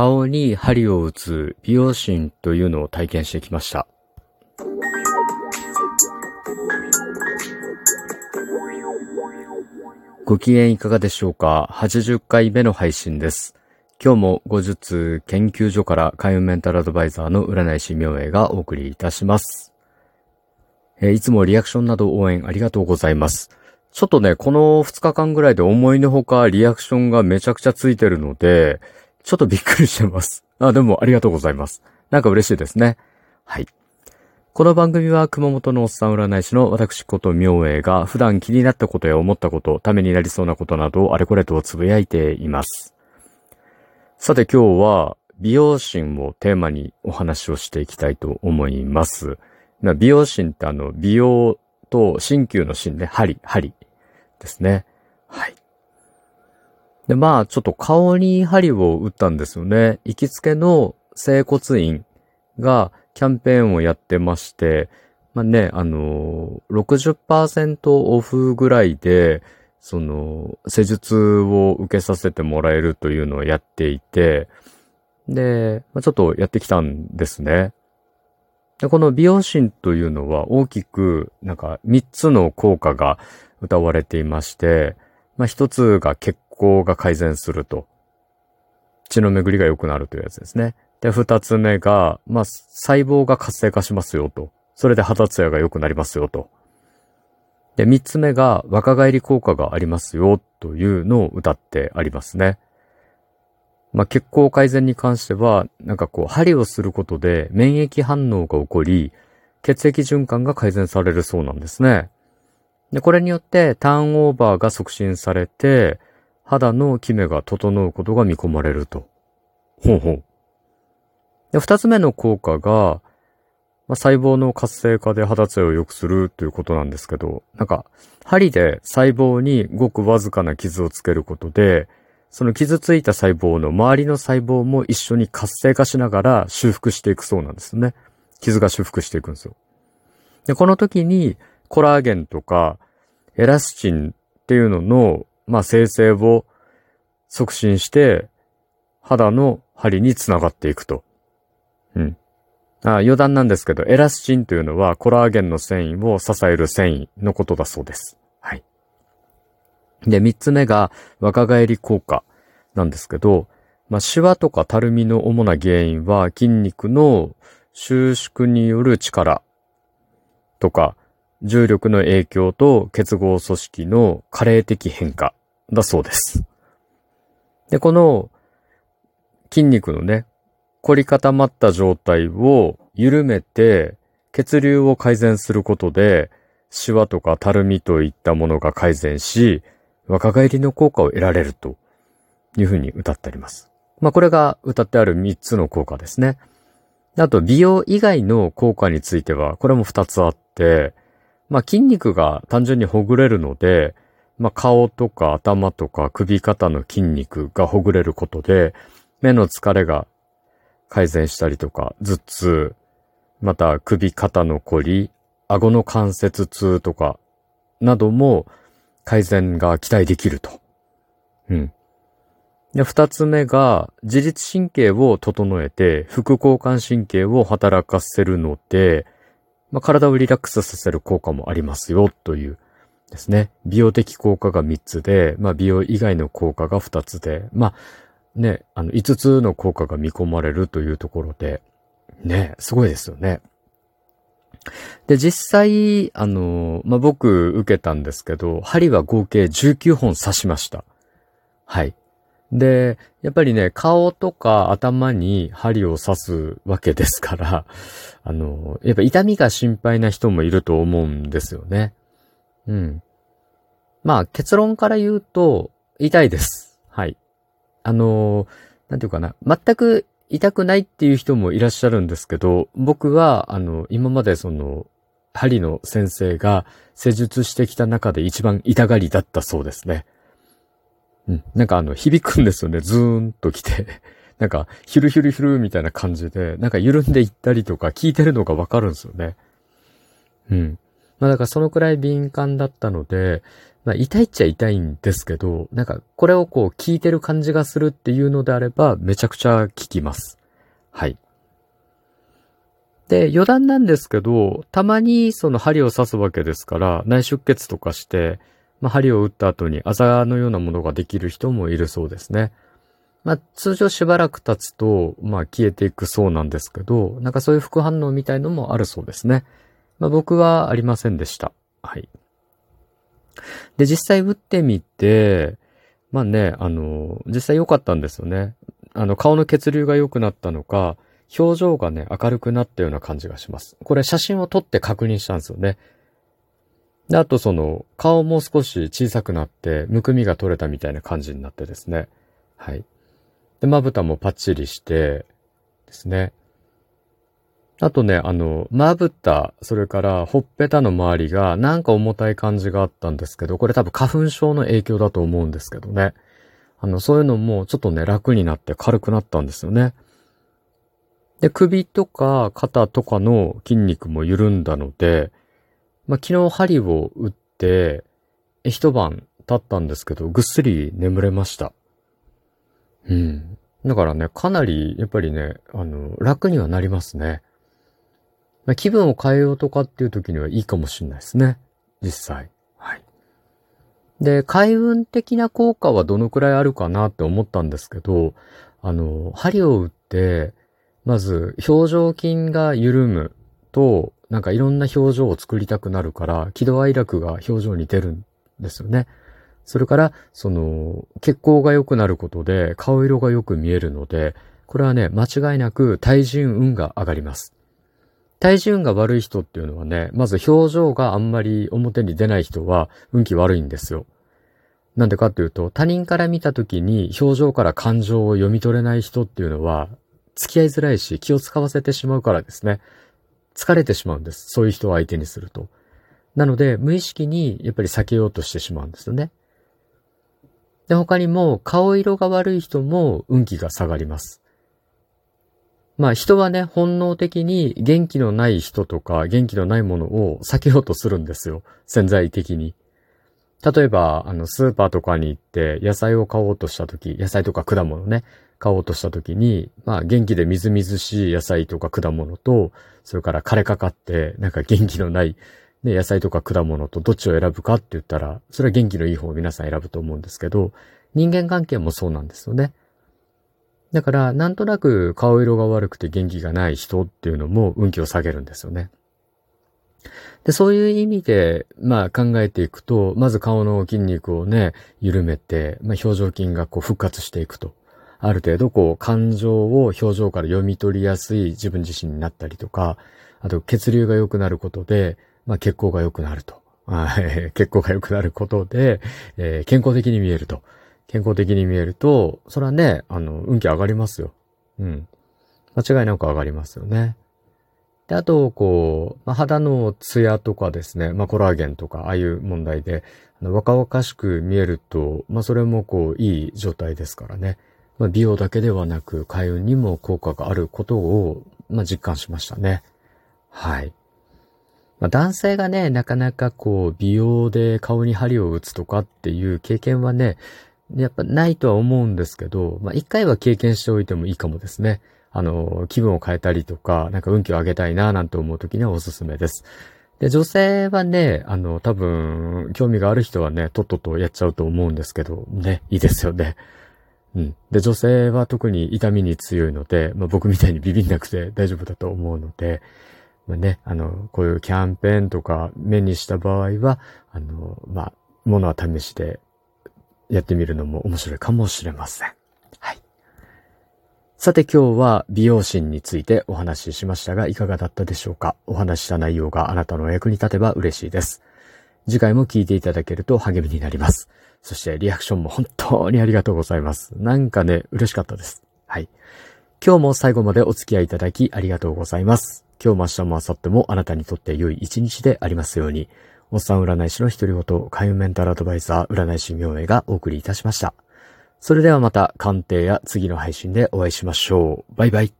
顔に針を打つ美容診というのを体験してきました。ご機嫌いかがでしょうか ?80 回目の配信です。今日も後日研究所から開運メンタルアドバイザーの占い師明恵がお送りいたします。え、いつもリアクションなど応援ありがとうございます。ちょっとね、この2日間ぐらいで思いのほかリアクションがめちゃくちゃついてるので、ちょっとびっくりしてます。あ、でもありがとうございます。なんか嬉しいですね。はい。この番組は熊本のおっさん占い師の私こと明恵が普段気になったことや思ったこと、ためになりそうなことなどをあれこれとつぶやいています。さて今日は美容心をテーマにお話をしていきたいと思います。美容心ってあの、美容と鍼灸の芯ね、針、針ですね。はい。で、まあ、ちょっと顔に針を打ったんですよね。行きつけの整骨院がキャンペーンをやってまして、まあね、あのー、60%オフぐらいで、その、施術を受けさせてもらえるというのをやっていて、で、まあ、ちょっとやってきたんですね。で、この美容診というのは大きく、なんか3つの効果が歌われていまして、まあ、1つが血行が改善すると。血の巡りが良くなるというやつですね。で、2つ目が、まあ、細胞が活性化しますよと。それで肌ツヤが良くなりますよと。で、三つ目が若返り効果がありますよというのを歌ってありますね。まあ、血行改善に関しては、なんかこう、針をすることで免疫反応が起こり、血液循環が改善されるそうなんですね。で、これによってターンオーバーが促進されて、肌のキメが整うことが見込まれると。ほうほう。で、二つ目の効果が、まあ、細胞の活性化で肌ツヤを良くするということなんですけど、なんか、針で細胞にごくわずかな傷をつけることで、その傷ついた細胞の周りの細胞も一緒に活性化しながら修復していくそうなんですね。傷が修復していくんですよ。で、この時にコラーゲンとかエラスチンっていうのの、まあ、生成を促進して肌の針につながっていくと。うん。あ余談なんですけど、エラスチンというのはコラーゲンの繊維を支える繊維のことだそうです。はい。で、三つ目が若返り効果なんですけど、まあ、シワとかたるみの主な原因は筋肉の収縮による力とか、重力の影響と結合組織の加齢的変化だそうです。で、この筋肉のね、凝り固まった状態を緩めて血流を改善することで、シワとかたるみといったものが改善し、若返りの効果を得られるというふうに歌ってあります。まあこれが歌ってある3つの効果ですね。あと美容以外の効果については、これも2つあって、まあ筋肉が単純にほぐれるので、まあ顔とか頭とか首肩の筋肉がほぐれることで、目の疲れが改善したりとか、頭痛、また首肩のこり、顎の関節痛とか、なども改善が期待できると。うん。で、二つ目が、自律神経を整えて、副交感神経を働かせるので、まあ、体をリラックスさせる効果もありますよ、というですね。美容的効果が3つで、まあ、美容以外の効果が2つで、まあ、ね、あの、5つの効果が見込まれるというところで、ね、すごいですよね。で、実際、あの、まあ、僕受けたんですけど、針は合計19本刺しました。はい。で、やっぱりね、顔とか頭に針を刺すわけですから、あの、やっぱ痛みが心配な人もいると思うんですよね。うん。まあ、結論から言うと、痛いです。はい。あの、なんていうかな、全く痛くないっていう人もいらっしゃるんですけど、僕は、あの、今までその、針の先生が施術してきた中で一番痛がりだったそうですね。うん。なんかあの、響くんですよね。ズーンと来て。なんか、ヒルヒルヒルみたいな感じで、なんか緩んでいったりとか聞いてるのがわかるんですよね。うん。まあだからそのくらい敏感だったので、まあ、痛いっちゃ痛いんですけど、なんか、これをこう、聞いてる感じがするっていうのであれば、めちゃくちゃ効きます。はい。で、余談なんですけど、たまにその針を刺すわけですから、内出血とかして、まあ、針を打った後にあざのようなものができる人もいるそうですね。まあ、通常しばらく経つと、まあ、消えていくそうなんですけど、なんかそういう副反応みたいのもあるそうですね。まあ、僕はありませんでした。はい。で、実際打ってみて、まあね、あの、実際良かったんですよね。あの、顔の血流が良くなったのか、表情がね、明るくなったような感じがします。これ写真を撮って確認したんですよね。で、あとその、顔も少し小さくなって、むくみが取れたみたいな感じになってですね。はい。で、まぶたもパッチリしてですね。あとね、あの、まぶた、それからほっぺたの周りがなんか重たい感じがあったんですけど、これ多分花粉症の影響だと思うんですけどね。あの、そういうのもちょっとね、楽になって軽くなったんですよね。で、首とか肩とかの筋肉も緩んだので、まあ、昨日針を打って、一晩経ったんですけど、ぐっすり眠れました。うん。だからね、かなり、やっぱりね、あの、楽にはなりますね。まあ、気分を変えようとかっていう時にはいいかもしれないですね。実際。はい。で、開運的な効果はどのくらいあるかなって思ったんですけど、あの、針を打って、まず、表情筋が緩むと、なんかいろんな表情を作りたくなるから、喜怒哀楽が表情に出るんですよね。それから、その、血行が良くなることで、顔色がよく見えるので、これはね、間違いなく対人運が上がります。対人運が悪い人っていうのはね、まず表情があんまり表に出ない人は運気悪いんですよ。なんでかっていうと、他人から見た時に表情から感情を読み取れない人っていうのは、付き合いづらいし気を使わせてしまうからですね。疲れてしまうんです。そういう人を相手にすると。なので、無意識にやっぱり避けようとしてしまうんですよね。で、他にも顔色が悪い人も運気が下がります。まあ人はね、本能的に元気のない人とか元気のないものを避けようとするんですよ。潜在的に。例えば、あの、スーパーとかに行って野菜を買おうとしたとき、野菜とか果物ね、買おうとしたときに、まあ元気でみずみずしい野菜とか果物と、それから枯れかかって、なんか元気のない、ね、野菜とか果物とどっちを選ぶかって言ったら、それは元気のいい方を皆さん選ぶと思うんですけど、人間関係もそうなんですよね。だから、なんとなく顔色が悪くて元気がない人っていうのも運気を下げるんですよね。で、そういう意味で、まあ考えていくと、まず顔の筋肉をね、緩めて、まあ表情筋がこう復活していくと。ある程度こう感情を表情から読み取りやすい自分自身になったりとか、あと血流が良くなることで、まあ血行が良くなると。血行が良くなることで、えー、健康的に見えると。健康的に見えると、それはね、あの、運気上がりますよ。うん。間違いなく上がりますよね。で、あと、こう、まあ、肌のツヤとかですね、まあ、コラーゲンとか、ああいう問題で、あの若々しく見えると、まあ、それもこう、いい状態ですからね。まあ、美容だけではなく、開運にも効果があることを、まあ、実感しましたね。はい。まあ、男性がね、なかなかこう、美容で顔に針を打つとかっていう経験はね、やっぱないとは思うんですけど、まあ、一回は経験しておいてもいいかもですね。あの、気分を変えたりとか、なんか運気を上げたいななんて思う時にはおすすめです。で、女性はね、あの、多分、興味がある人はね、とっととやっちゃうと思うんですけど、ね、いいですよね。うん。で、女性は特に痛みに強いので、まあ、僕みたいにビビんなくて 大丈夫だと思うので、まあね、あの、こういうキャンペーンとか目にした場合は、あの、まあ、ものは試してやってみるのも面白いかもしれません。はいさて今日は美容心についてお話ししましたがいかがだったでしょうか？お話した内容があなたのお役に立てば嬉しいです。次回も聞いていただけると励みになります。そしてリアクションも本当にありがとうございます。なんかね、嬉しかったです。はい。今日も最後までお付き合いいただきありがとうございます。今日も明日も明後日もあなたにとって良い一日でありますように、おっさん占い師の一人ごと、開運メンタルアドバイザー占い師明恵がお送りいたしました。それではまた鑑定や次の配信でお会いしましょう。バイバイ。